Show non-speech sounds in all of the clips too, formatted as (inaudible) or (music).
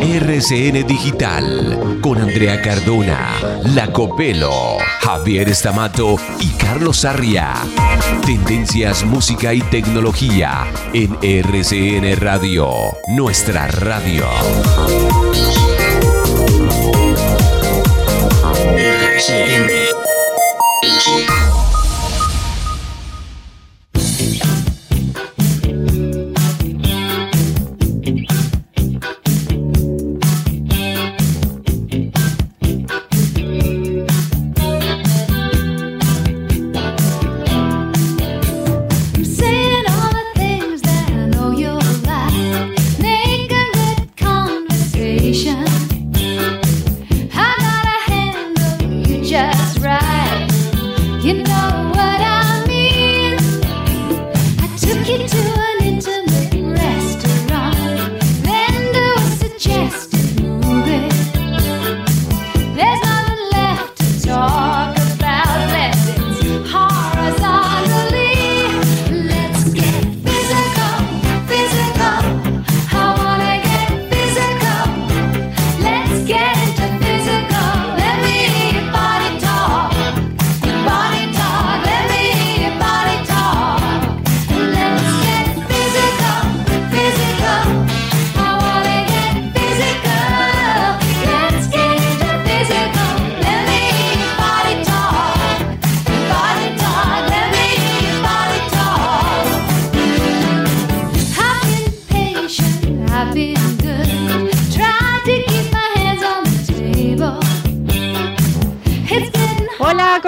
RCN Digital con Andrea Cardona, Lacopelo, Javier Estamato y Carlos Sarria. Tendencias, música y tecnología en RCN Radio, nuestra radio. I'm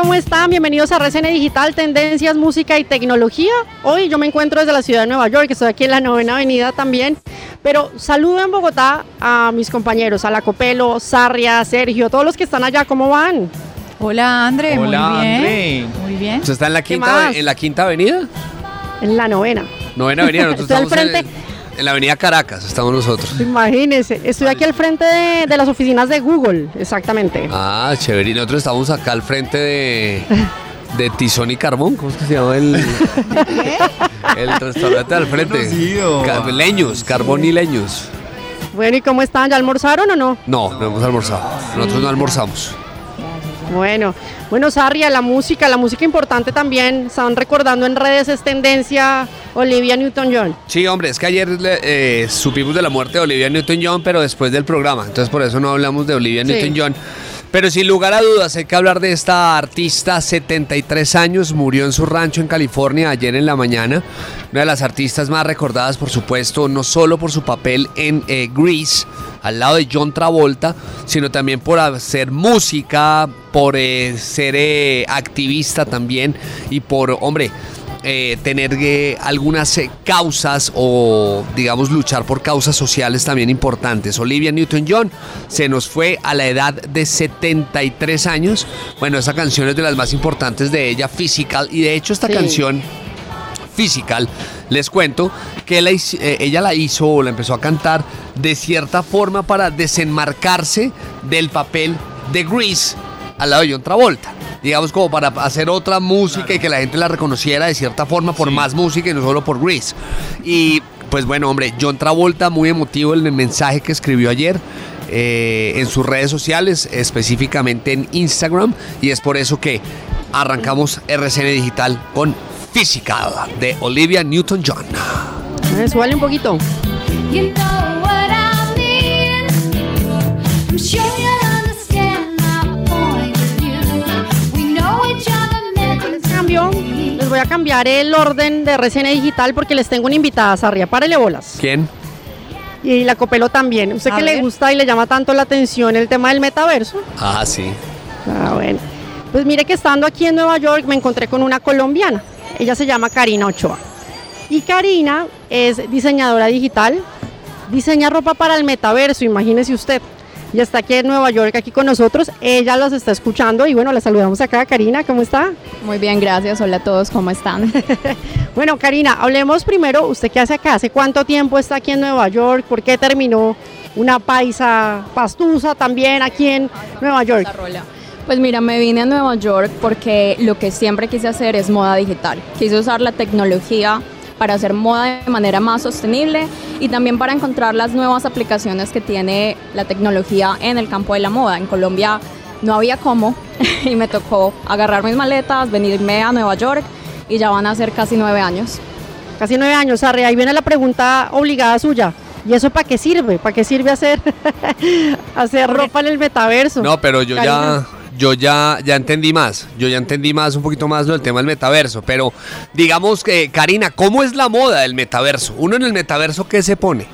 ¿cómo están? Bienvenidos a RCN Digital, Tendencias, Música y Tecnología. Hoy yo me encuentro desde la ciudad de Nueva York, estoy aquí en la novena avenida también. Pero saludo en Bogotá a mis compañeros, a la Copelo, Sarria, Sergio, todos los que están allá, ¿cómo van? Hola, André. Hola, muy bien. André. Muy bien. ¿Usted está en la ¿Qué quinta, en la quinta avenida? En la novena. Novena avenida. Nosotros (laughs) Estoy al estamos en, frente. en la avenida Caracas, estamos nosotros. Imagínense, estoy aquí al frente de, de las oficinas de Google, exactamente. Ah, chévere. Y nosotros estamos acá al frente de, de Tizón y Carbón. ¿Cómo es que se llama el, el restaurante al frente? Leños, Carbón y Leños. Bueno, ¿y cómo están? ¿Ya almorzaron o no? No, no hemos almorzado. Nosotros no almorzamos. Bueno, bueno, Sarria, la música, la música importante también. Estaban recordando en redes es tendencia Olivia Newton-John. Sí, hombre, es que ayer eh, supimos de la muerte de Olivia Newton-John, pero después del programa. Entonces por eso no hablamos de Olivia Sí. Newton-John. Pero sin lugar a dudas hay que hablar de esta artista, 73 años, murió en su rancho en California ayer en la mañana. Una de las artistas más recordadas, por supuesto, no solo por su papel en eh, Grease, al lado de John Travolta, sino también por hacer música, por eh, ser eh, activista también y por, hombre, eh, tener eh, algunas eh, causas o digamos luchar por causas sociales también importantes. Olivia Newton-John se nos fue a la edad de 73 años. Bueno, esa canción es de las más importantes de ella, Physical, y de hecho esta Sí. canción Physical, les cuento que eh, ella la hizo o la empezó a cantar de cierta forma para desenmarcarse del papel de Grease al lado de John Travolta. Digamos como para hacer otra música y que la gente la reconociera de cierta forma por más música y no solo por Grease. Y pues bueno, hombre, John Travolta muy emotivo en el mensaje que escribió ayer. eh, en sus redes sociales, específicamente en Instagram, y es por eso que arrancamos RCN Digital con Physical de Olivia Newton-John. Eh, súbale un poquito. You know what I mean. I'm sure you'll understand my point of view. We know each other meant to Cambio, les voy a cambiar el orden de RCN Digital porque les tengo una invitada, Sarria. Párele bolas. ¿Quién? Y la Copelo también. ¿Usted A que le ver. gusta y le llama tanto la atención el tema del metaverso? Ah, sí. Ah, bueno. Pues mire que estando aquí en Nueva York me encontré con una colombiana. Ella se llama Karina Ochoa. Y Karina es diseñadora digital, diseña ropa para el metaverso, imagínese usted. Y está aquí en Nueva York, aquí con nosotros. Ella los está escuchando y bueno, le saludamos acá. Karina, ¿cómo está? Muy bien, gracias. Hola a todos, ¿cómo están? (laughs) Bueno, Karina, hablemos primero, ¿usted qué hace acá? ¿Hace cuánto tiempo está aquí en Nueva York? ¿Por qué terminó una paisa pastusa también aquí en Nueva York? Pues mira, me vine a Nueva York porque lo que siempre quise hacer es moda digital. Quise usar la tecnología para hacer moda de manera más sostenible y también para encontrar las nuevas aplicaciones que tiene la tecnología en el campo de la moda. En Colombia no había cómo (laughs) y me tocó agarrar mis maletas, venirme a Nueva York y ya van a ser casi nueve años. Casi nueve años, Arre. Ahí viene la pregunta obligada suya. ¿Y eso para qué sirve? ¿Para qué sirve hacer, (laughs) hacer ropa en el metaverso? No, pero yo Karina. ya, yo ya, ya entendí más. Yo ya entendí más, un poquito más lo del tema del metaverso. Pero digamos que, Karina, ¿cómo es la moda del metaverso? Uno en el metaverso, ¿qué se pone?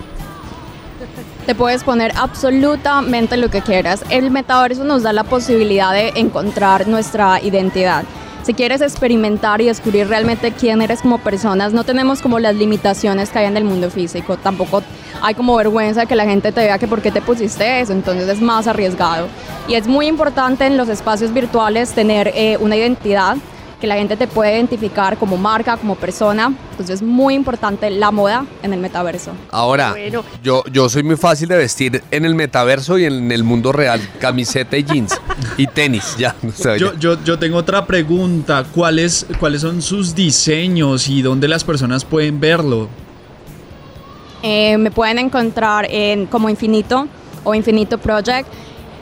Te puedes poner absolutamente lo que quieras. El metaverso nos da la posibilidad de encontrar nuestra identidad. Si quieres experimentar y descubrir realmente quién eres como personas, no tenemos como las limitaciones que hay en el mundo físico. Tampoco hay como vergüenza de que la gente te vea que por qué te pusiste eso, entonces es más arriesgado. Y es muy importante en los espacios virtuales tener eh, una identidad que la gente te puede identificar como marca, como persona. Entonces es muy importante la moda en el metaverso. Ahora, Bueno. yo, yo soy muy fácil de vestir en el metaverso y en el mundo real. Camiseta y jeans. y tenis, ya. o sea, Yo, ya. yo, yo tengo otra pregunta. ¿Cuáles, ¿Cuáles son sus diseños y dónde las personas pueden verlo? Eh, me pueden encontrar en como Infinito o Infinito Project.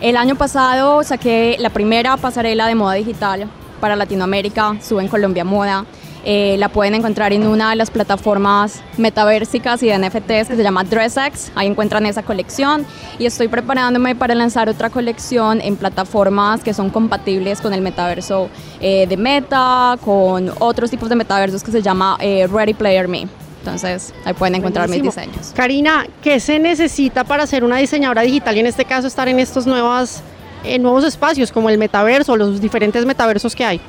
El año pasado saqué la primera pasarela de moda digital para Latinoamérica, sube en Colombia Moda. Eh, la pueden encontrar en una de las plataformas metaversicas y de NFTs que se llama DressX. Ahí encuentran esa colección. Y estoy preparándome para lanzar otra colección en plataformas que son compatibles con el metaverso eh, de Meta, con otros tipos de metaversos que se llama eh, Ready Player Me. Entonces, ahí pueden encontrar mis Buenísimo. diseños. Karina, ¿qué se necesita para ser una diseñadora digital y en este caso estar en estos nuevas, eh, nuevos espacios como el metaverso, los diferentes metaversos que hay?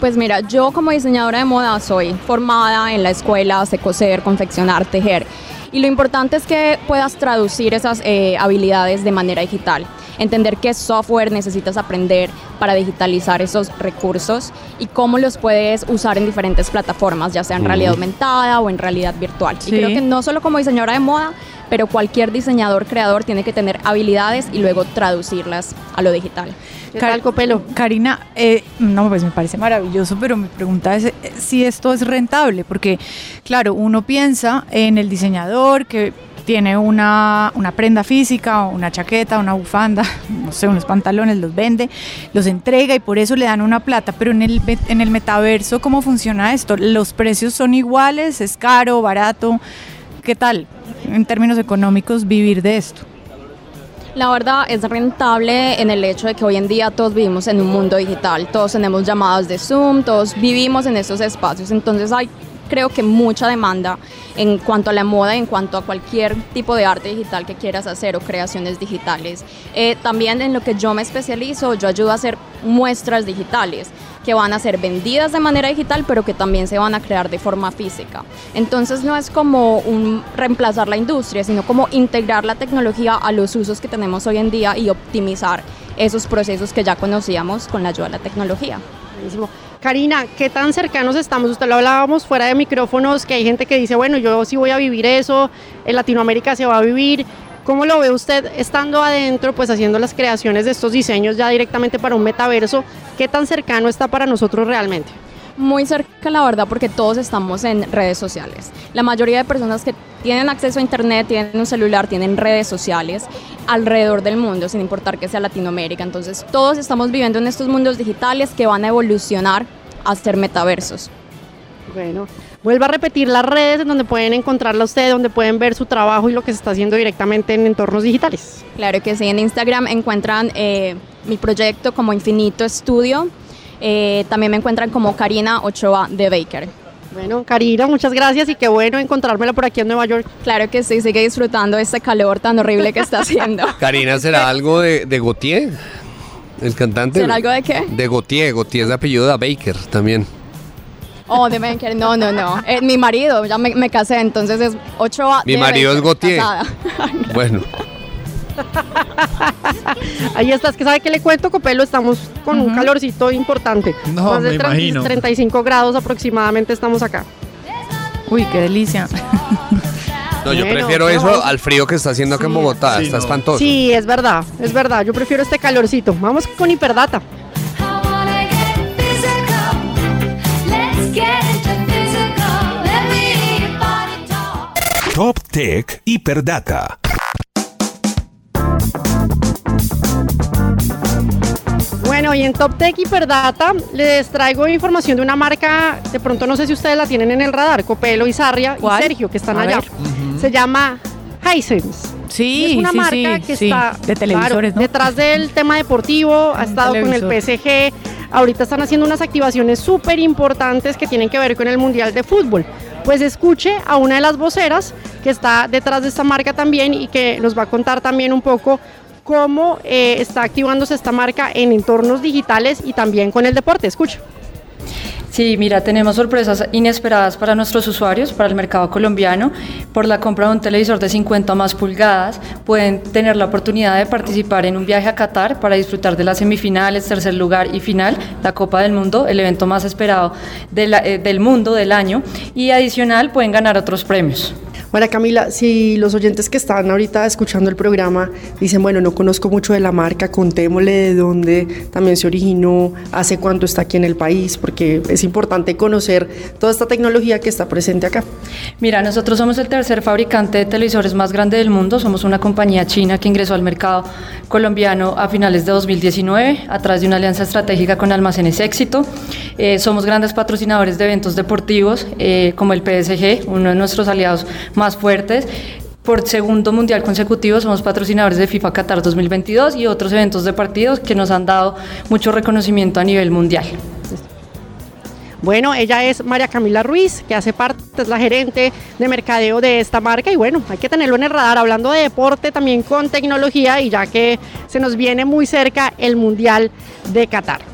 Pues mira, yo como diseñadora de moda soy formada en la escuela, sé coser, confeccionar, tejer. Y lo importante es que puedas traducir esas eh, habilidades de manera digital. Entender qué software necesitas aprender para digitalizar esos recursos y cómo los puedes usar en diferentes plataformas, ya sea en realidad aumentada o en realidad virtual. Sí. Y creo que no solo como diseñadora de moda, pero cualquier diseñador, creador tiene que tener habilidades y luego traducirlas a lo digital. ¿Qué Car- Copelo? Karina, eh, no, pues me parece maravilloso, pero mi pregunta es eh, si esto es rentable, porque claro, uno piensa en el diseñador que tiene una, una prenda física, una chaqueta, una bufanda, (laughs) no sé, unos pantalones, los vende, los entrega y por eso le dan una plata, pero en el, en el metaverso, ¿cómo funciona esto? ¿Los precios son iguales? ¿Es caro, barato? ¿Qué tal en términos económicos vivir de esto? La verdad es rentable en el hecho de que hoy en día todos vivimos en un mundo digital, todos tenemos llamadas de Zoom, todos vivimos en esos espacios, entonces hay creo que mucha demanda en cuanto a la moda, en cuanto a cualquier tipo de arte digital que quieras hacer o creaciones digitales. Eh, también en lo que yo me especializo, yo ayudo a hacer muestras digitales que van a ser vendidas de manera digital, pero que también se van a crear de forma física. Entonces no es como un reemplazar la industria, sino como integrar la tecnología a los usos que tenemos hoy en día y optimizar esos procesos que ya conocíamos con la ayuda de la tecnología. Buenísimo. Karina, ¿qué tan cercanos estamos? Usted lo hablábamos fuera de micrófonos, que hay gente que dice, bueno, yo sí voy a vivir eso, en Latinoamérica se va a vivir. ¿Cómo lo ve usted estando adentro, pues haciendo las creaciones de estos diseños ya directamente para un metaverso? ¿Qué tan cercano está para nosotros realmente? Muy cerca, la verdad, porque todos estamos en redes sociales. La mayoría de personas que tienen acceso a Internet, tienen un celular, tienen redes sociales alrededor del mundo, sin importar que sea Latinoamérica. Entonces, todos estamos viviendo en estos mundos digitales que van a evolucionar a ser metaversos. Bueno, Vuelva a repetir las redes en donde pueden encontrarla usted, donde pueden ver su trabajo y lo que se está haciendo directamente en entornos digitales. Claro que sí, en Instagram encuentran eh, mi proyecto como Infinito Estudio. Eh, también me encuentran como Karina Ochoa de Baker. Bueno, Karina, muchas gracias y qué bueno encontrármela por aquí en Nueva York. Claro que sí, sigue disfrutando este calor tan horrible que está haciendo. (laughs) Karina, ¿será algo de, de Gautier? El cantante. ¿Será algo de qué? De Gautier. Gautier es de apellido de Baker también. Oh, de Baker, no, no, no. Eh, mi marido, ya me, me casé, entonces es Ochoa Mi de marido es Baker, Gautier. casada. (laughs) Bueno, (laughs) Ahí estás, que sabe que le cuento, Copelo, estamos con un calorcito importante. No, Más de me 30 imagino. 35 grados aproximadamente estamos acá. Uy, qué delicia. no, yo Bueno, prefiero no. eso al frío que está haciendo acá en Bogotá. sí, está no. espantoso. Sí, es verdad, es verdad. Yo prefiero este calorcito. Vamos con Hiperdata. I wanna get Bueno, y en Top Tech Hiperdata les traigo información de una marca, de pronto no sé si ustedes la tienen en el radar, Copelo y Sarria ¿Cuál? y Sergio, que están A allá. ver. Se llama Hisense. Sí, Y es una sí, marca sí, que sí, está de televisores, claro, ¿no? detrás del tema deportivo, ha estado con el televisor. PSG. Ahorita están haciendo unas activaciones súper importantes que tienen que ver con el Mundial de Fútbol. Pues escuche a una de las voceras que está detrás de esta marca también y que nos va a contar también un poco cómo eh, está activándose esta marca en entornos digitales y también con el deporte. Escucha. Sí, mira, tenemos sorpresas inesperadas para nuestros usuarios, para el mercado colombiano. Por la compra de un televisor de 50 más pulgadas, pueden tener la oportunidad de participar en un viaje a Qatar para disfrutar de las semifinales, tercer lugar y final, la Copa del Mundo, el evento más esperado eh, del mundo del año. Y adicional, pueden ganar otros premios. María Camila, si los oyentes que están ahorita escuchando el programa dicen, bueno, no conozco mucho de la marca, contémosle de dónde también se originó, hace cuánto está aquí en el país, porque es importante conocer toda esta tecnología que está presente acá. Mira, nosotros somos el tercer fabricante de televisores más grande del mundo. Somos una compañía china que ingresó al mercado colombiano a finales de 2019 a través de una alianza estratégica con Almacenes Éxito. Eh, somos grandes patrocinadores de eventos deportivos eh, como el PSG, uno de nuestros aliados más fuertes. Por segundo mundial consecutivo somos patrocinadores de FIFA Qatar 2022 y otros eventos de partidos que nos han dado mucho reconocimiento a nivel mundial. Bueno, ella es María Camila Ruiz, que hace parte, es la gerente de mercadeo de esta marca y bueno, hay que tenerlo en el radar, hablando de deporte también con tecnología y ya que se nos viene muy cerca el Mundial de Qatar.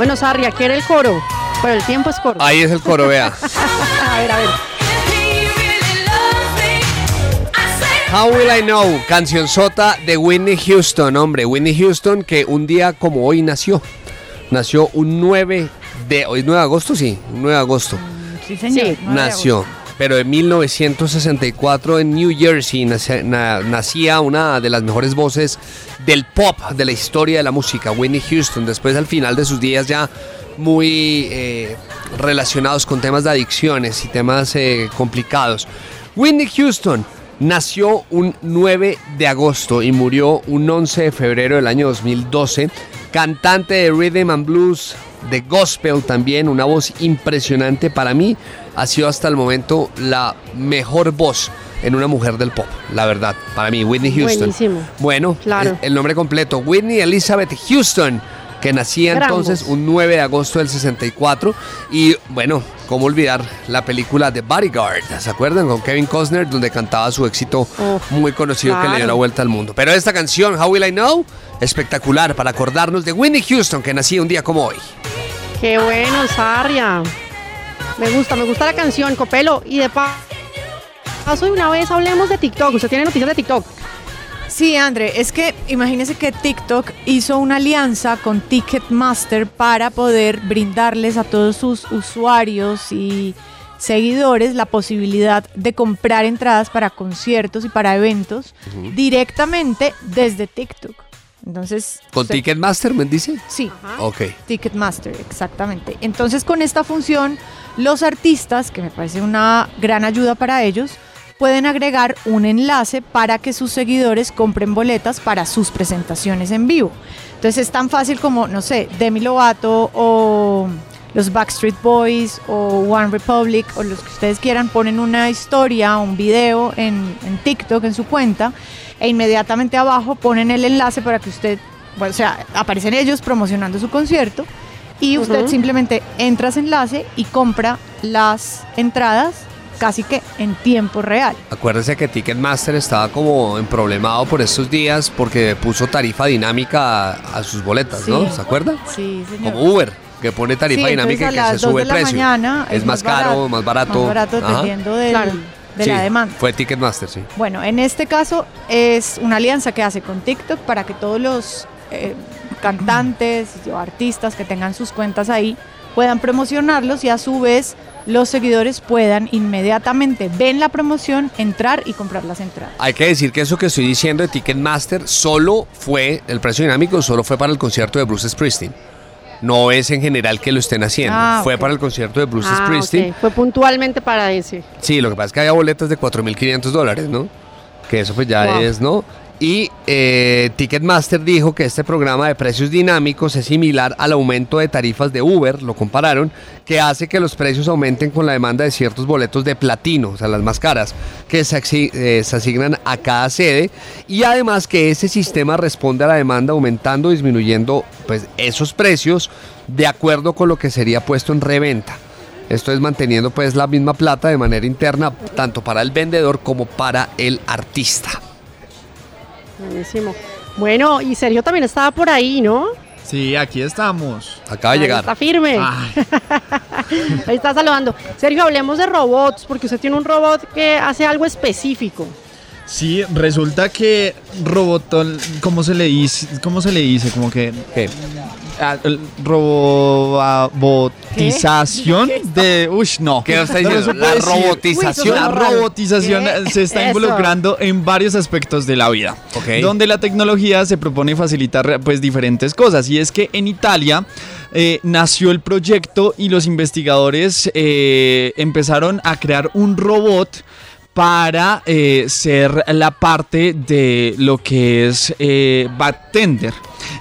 Bueno, Sarria, ¿qué era el coro? Pero el tiempo es corto. Ahí es el coro, vea. (laughs) A ver, a ver. How Will I Know, canción sota de Whitney Houston, hombre, Whitney Houston que un día como hoy nació. Nació un 9 de hoy 9 de agosto, sí, 9 de agosto. Sí, señor. Sí, de nació. agosto. Pero en 1964 en New Jersey nacía una de las mejores voces del pop de la historia de la música, Whitney Houston. Después al final de sus días ya muy eh, relacionados con temas de adicciones y temas eh, complicados. Whitney Houston nació un 9 de agosto y murió un 11 de febrero del año 2012. Cantante de rhythm and blues, de gospel también, una voz impresionante para mí. Ha sido hasta el momento la mejor voz en una mujer del pop, la verdad, para mí, Whitney Houston. Buenísimo. Bueno, Claro. el, el nombre completo, Whitney Elizabeth Houston, que nacía entonces un 9 de agosto del 64. Y bueno, cómo olvidar la película The Bodyguard, ¿se acuerdan? Con Kevin Costner, donde cantaba su éxito muy conocido que le dio la vuelta al mundo. Pero esta canción, How Will I Know, espectacular para acordarnos de Whitney Houston, que nacía un día como hoy. Qué bueno, Sarria. Me gusta, me gusta la canción, Copelo. Y de pa- paso de una vez hablemos de TikTok. Usted tiene noticias de TikTok. Sí, André, es que imagínese que TikTok hizo una alianza con Ticketmaster para poder brindarles a todos sus usuarios y seguidores la posibilidad de comprar entradas para conciertos y para eventos directamente desde TikTok. Entonces, ¿Con usted- Ticketmaster, me dice? Sí, Ok. Ticketmaster, exactamente. Entonces, con esta función, los artistas, que me parece una gran ayuda para ellos, pueden agregar un enlace para que sus seguidores compren boletas para sus presentaciones en vivo. Entonces, es tan fácil como, no sé, Demi Lovato o los Backstreet Boys o One Republic o los que ustedes quieran, ponen una historia, un video en, en TikTok, en su cuenta, e inmediatamente abajo ponen el enlace para que usted, bueno, o sea, aparecen ellos promocionando su concierto y usted simplemente entra a ese enlace y compra las entradas casi que en tiempo real. Acuérdese que Ticketmaster estaba como emproblemado por estos días porque puso tarifa dinámica a, a sus boletas, ¿no? ¿Se acuerda? Sí, señor. Como Uber, que pone tarifa Sí, dinámica y que se sube el la precio. mañana es, más caro, más barato. Más barato Ajá. dependiendo del- Claro. De Sí, la demanda. Fue Ticketmaster, sí. Bueno, en este caso es una alianza que hace con TikTok para que todos los eh, cantantes o artistas que tengan sus cuentas ahí puedan promocionarlos y a su vez los seguidores puedan inmediatamente ven la promoción, entrar y comprar las entradas. Hay que decir que eso que estoy diciendo de Ticketmaster solo fue, el precio dinámico solo fue para el concierto de Bruce Springsteen. No es en general que lo estén haciendo. Ah, fue para el concierto de Bruce Ah, Springsteen. Fue puntualmente para ese. Sí, lo que pasa es que había boletas de 4.500 dólares, ¿no? Que eso pues ya Wow. es, ¿no? Y eh, Ticketmaster dijo que este programa de precios dinámicos es similar al aumento de tarifas de Uber, lo compararon, que hace que los precios aumenten con la demanda de ciertos boletos de platino, o sea, las más caras, que eh, se asignan a cada sede. Y además que ese sistema responde a la demanda aumentando o disminuyendo pues, esos precios de acuerdo con lo que sería puesto en reventa. Esto es manteniendo pues la misma plata de manera interna, tanto para el vendedor como para el artista. Buenísimo. Bueno, y Sergio también estaba por ahí, ¿no? Sí, aquí estamos. Acaba de Ahí llegar. Está firme. Ay, (laughs) Ahí está saludando. Sergio, hablemos de robots, porque usted tiene un robot que hace algo específico. sí, resulta que robotón, ¿cómo se le dice? ¿Cómo se le dice? Como que ¿Qué? Robotización de, uy, no. ¿Qué está no diciendo? La robotización. La robotización ¿Qué? se está Eso. involucrando en varios aspectos de la vida. Ok. Donde la tecnología se propone facilitar pues diferentes cosas. Y es que en Italia eh, nació el proyecto y los investigadores eh, empezaron a crear un robot para eh, ser la parte de lo que es eh, bartender.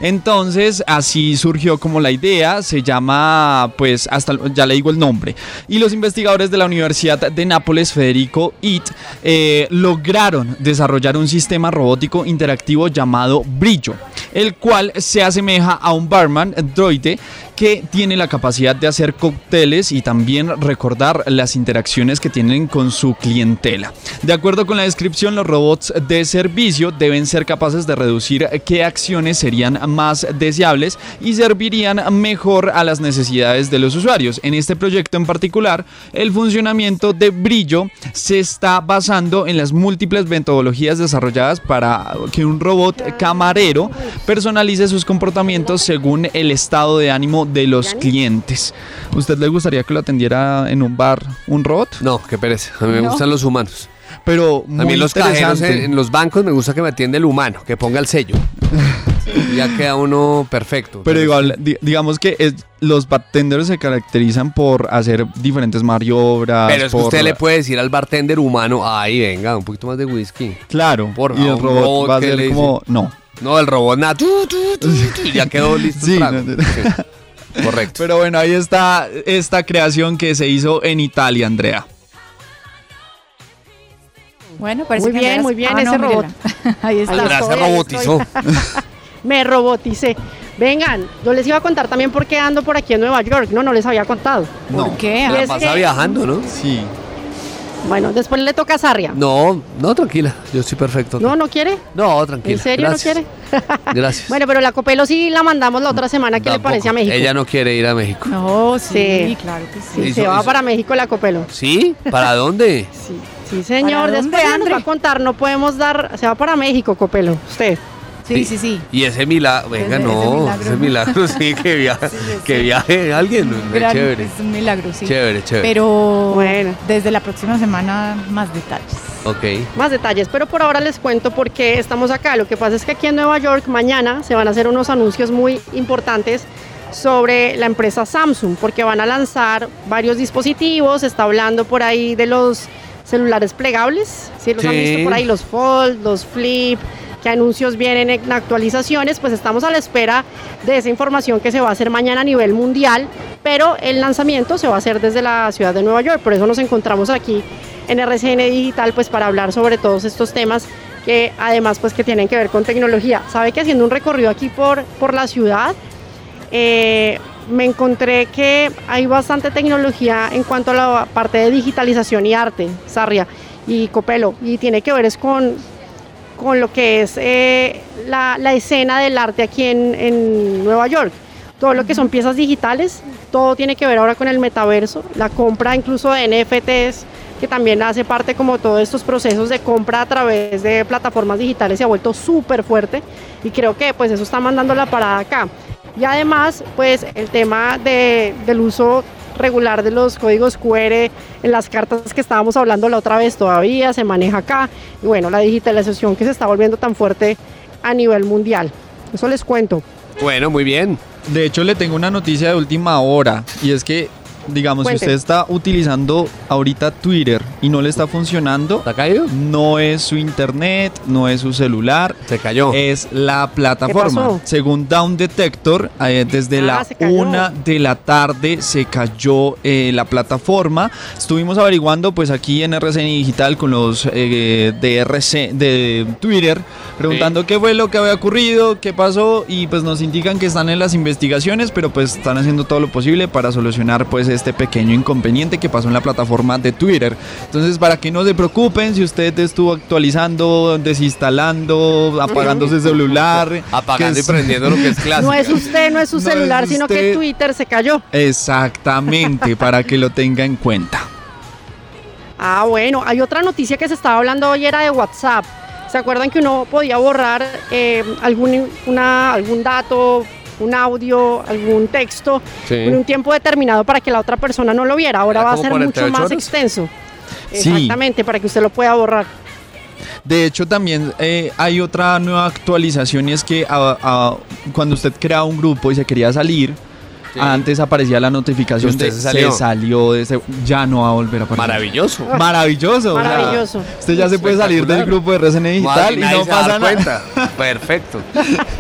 Entonces, así surgió como la idea, se llama, pues, hasta ya le digo el nombre. Y los investigadores de la Universidad de Nápoles, Federico It, eh, lograron desarrollar un sistema robótico interactivo llamado Brillo, el cual se asemeja a un barman droide que tiene la capacidad de hacer cócteles y también recordar las interacciones que tienen con su clientela. De acuerdo con la descripción, los robots de servicio deben ser capaces de reducir qué acciones serían más deseables y servirían mejor a las necesidades de los usuarios. En este proyecto en particular, el funcionamiento de brillo se está basando en las múltiples metodologías desarrolladas para que un robot camarero personalice sus comportamientos según el estado de ánimo de los clientes. ¿Usted le gustaría que lo atendiera en un bar un robot? No, qué pereza. A mí me No. gustan los humanos. Pero A mí muy en los cajeros, interesante. en, en los bancos, me gusta que me atienda el humano, que ponga el sello. Y ya queda uno perfecto. Pero igual, di- digamos que es- los bartenders se caracterizan por hacer diferentes maniobras. Pero es que por- usted le puede decir al bartender humano, ay, venga, un poquito más de whisky. Claro, Por y el robot, robot va a que ser como... No. No, el robot nada. tu, tu, tu, tu, y ya quedó listo el Sí, trago. no, no. Sí, Correcto. Pero bueno, ahí está esta creación que se hizo en Italia, Andrea. Bueno, parece Muy que bien, Andrea- muy bien Ah, ese no, robot. (laughs) Ahí está. Andrea se robotizó. (laughs) Me roboticé. Vengan, yo les iba a contar también por qué ando por aquí en Nueva York. No, no les había contado. ¿Por qué? Y La es pasa que- viajando, ¿no? Sí. Bueno, después le toca a Sarria. No, no, tranquila. Yo estoy perfecto. ¿No, no quiere? No, tranquila. ¿En serio Gracias. no quiere? (laughs) Gracias. Bueno, pero la Copelo sí la mandamos la otra semana. ¿Qué le parece a México? Ella no quiere ir a México. No, sí, Sí. claro que sí. Sí, Hizo- se va hizo- para México la Copelo. ¿Sí? ¿Para dónde? (laughs) Sí, sí señor. ¿Para Después nos va a contar. No podemos dar. Se va para México, Copelo. Usted. Sí, sí, sí. Y ese milagro, venga, Ese- ese no, milagro. ese (laughs) milagro, sí, que, viaje, que viaje alguien, Gran- chévere, Es un milagro, sí. chévere, chévere. Pero Bueno. desde la próxima semana más detalles. ok, Más detalles, pero por ahora les cuento por qué estamos acá. Lo que pasa es que aquí en Nueva York mañana se van a hacer unos anuncios muy importantes sobre la empresa Samsung, porque van a lanzar varios dispositivos. Se está hablando por ahí de los celulares plegables, si los han Sí. visto por ahí, los Fold, los Flip, qué anuncios vienen en actualizaciones, pues estamos a la espera de esa información que se va a hacer mañana a nivel mundial, pero el lanzamiento se va a hacer desde la ciudad de Nueva York, por eso nos encontramos aquí en RCN Digital, pues para hablar sobre todos estos temas que además pues que tienen que ver con tecnología. Sabe que haciendo un recorrido aquí por, por la ciudad, eh, me encontré que hay bastante tecnología en cuanto a la parte de digitalización y arte, Sarria y Copelo, y tiene que ver es con, con lo que es eh, la, escena del arte aquí en, en Nueva York. Todo lo que son piezas digitales, todo tiene que ver ahora con el metaverso, la compra incluso de NFTs, que también hace parte como todos estos procesos de compra a través de plataformas digitales se ha vuelto súper fuerte y creo que pues eso está mandando la parada acá. Y además pues el tema de- del uso regular de los códigos QR en las cartas que estábamos hablando la otra vez todavía se maneja acá y bueno la digitalización que se está volviendo tan fuerte a nivel mundial. Eso les cuento. bueno, muy bien. De hecho, le tengo una noticia de última hora. Y es que, digamos, Cuente. si usted está utilizando ahorita Twitter y no le está funcionando, ¿Está caído? no es su internet, no es su celular, Se cayó. es la plataforma. pasó? Según Down Detector, eh, desde Ah, la una de la tarde se cayó eh, la plataforma. Estuvimos averiguando, pues aquí en RCN Digital con los eh, de RC de Twitter, preguntando qué fue lo que había ocurrido, qué pasó y pues nos indican que están en las investigaciones, pero pues están haciendo todo lo posible para solucionar pues este pequeño inconveniente que pasó en la plataforma de Twitter. Entonces, para que no se preocupen si usted estuvo actualizando, desinstalando, (laughs) apagando su celular, Apagando y prendiendo lo que es (laughs) clásico. No es usted, no es su No es celular, sino que. Twitter se cayó. Exactamente, (laughs) para que lo tenga en cuenta. Ah, bueno, hay otra noticia que se estaba hablando hoy, era de WhatsApp. ¿Se acuerdan que uno podía borrar eh, algún, una- algún dato, un audio, algún texto Sí. en un tiempo determinado para que la otra persona no lo viera? Ahora ¿Era va a ser 48 mucho más horas? extenso. Sí. Exactamente, para que usted lo pueda borrar. De hecho, también eh, hay otra nueva actualización y es que cuando usted crea un grupo y se quería salir, Sí. antes aparecía la notificación usted de se salió. salió, de ese- ya no va a volver a aparecer. Maravilloso. Maravilloso. o sea, Maravilloso. usted ya se puede salir del grupo de RCN Digital Madre, y no pasa nada. cuenta. Perfecto.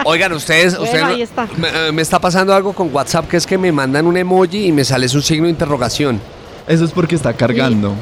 Oigan, ustedes, Bueno, ustedes ahí está. Me, eh, me está pasando algo con WhatsApp que es que me mandan un emoji y me sale un signo de interrogación. Eso es porque está cargando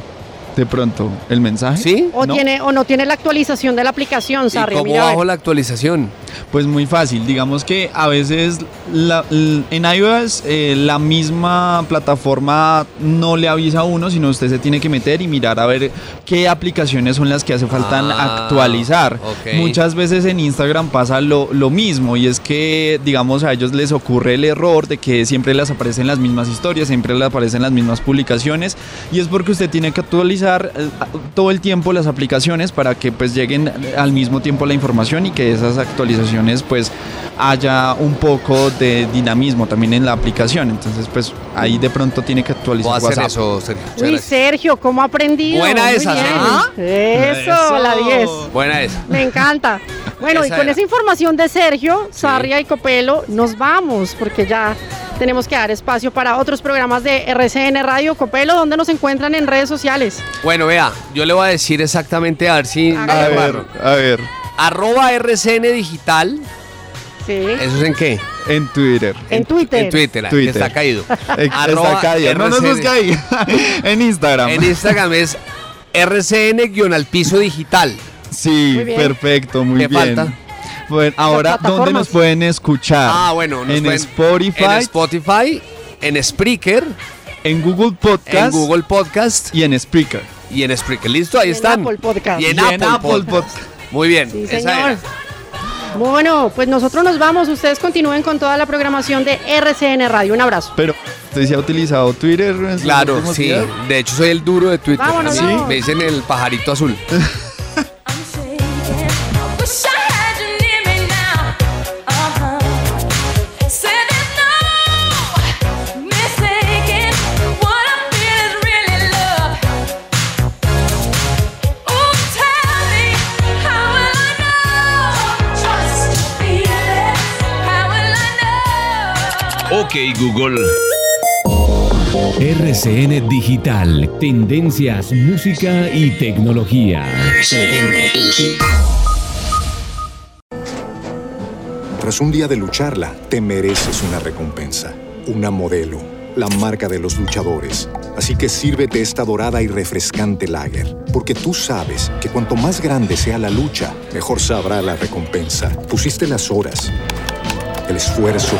de pronto el mensaje. ¿Sí? O, No. tiene, o no tiene la actualización de la aplicación, ¿Y Sarria. cómo mira, bajo la actualización? Pues muy fácil, digamos que a veces la- en iOS eh, la misma plataforma no le avisa a uno, sino usted se tiene que meter y mirar a ver qué aplicaciones son las que hace falta Ah, actualizar. Muchas veces en Instagram pasa lo, lo mismo y es que digamos a ellos les ocurre el error de que siempre les aparecen las mismas historias, siempre les aparecen las mismas publicaciones y es porque usted tiene que actualizar eh, todo el tiempo las aplicaciones para que pues lleguen al mismo tiempo la información y que esas actualizaciones pues haya un poco de dinamismo también en la aplicación. Entonces, pues ahí de pronto tiene que actualizar hacer WhatsApp. eso, Sergio. Uy. Sergio, ¿cómo ha aprendido? Buena Muy esa. ¿ah? Eso, Eso. la 10. Buena esa. Me encanta. (laughs) Bueno, y con era. esa información de Sergio, Sarria y Copelo, nos vamos, porque ya tenemos que dar espacio para otros programas de RCN Radio. Copelo, ¿dónde nos encuentran en redes sociales? Bueno, vea, yo le voy a decir exactamente, a ver si A ver, a ver, Arroba RCN Digital. Sí. ¿Eso es en qué? en Twitter. En Twitter. En Twitter, está caído. (laughs) Arroba Está caído. No nos busque ahí. (laughs) en Instagram. En Instagram es RCN-al piso digital. Sí, Muy bien. perfecto, muy ¿Qué bien. falta? Bueno, ahora, ¿dónde nos pueden escuchar? Ah, bueno. nos en pueden- Spotify, En Spotify, en Spreaker, en Google Podcast en Google Podcast y en Spreaker. y en Spreaker. Listo, ahí Y en están. Apple Podcast. Y en Y Apple, en Apple Podcast. Podcast. Muy bien. Sí, esa señor. era. Bueno, pues nosotros nos vamos. Ustedes continúen con toda la programación de RCN Radio. Un abrazo. Pero, ¿usted sí ha utilizado Twitter? en Claro, sí. días? De hecho, soy el duro de Twitter. Vámonos, vamos. Me dicen el pajarito azul. (laughs) Google. RCN Digital, tendencias, música y tecnología. Tras un día de lucharla, te mereces una recompensa, una modelo, la marca de los luchadores. Así que sírvete esta dorada y refrescante lager, porque tú sabes que cuanto más grande sea la lucha, mejor sabrá la recompensa. Pusiste las horas, el esfuerzo,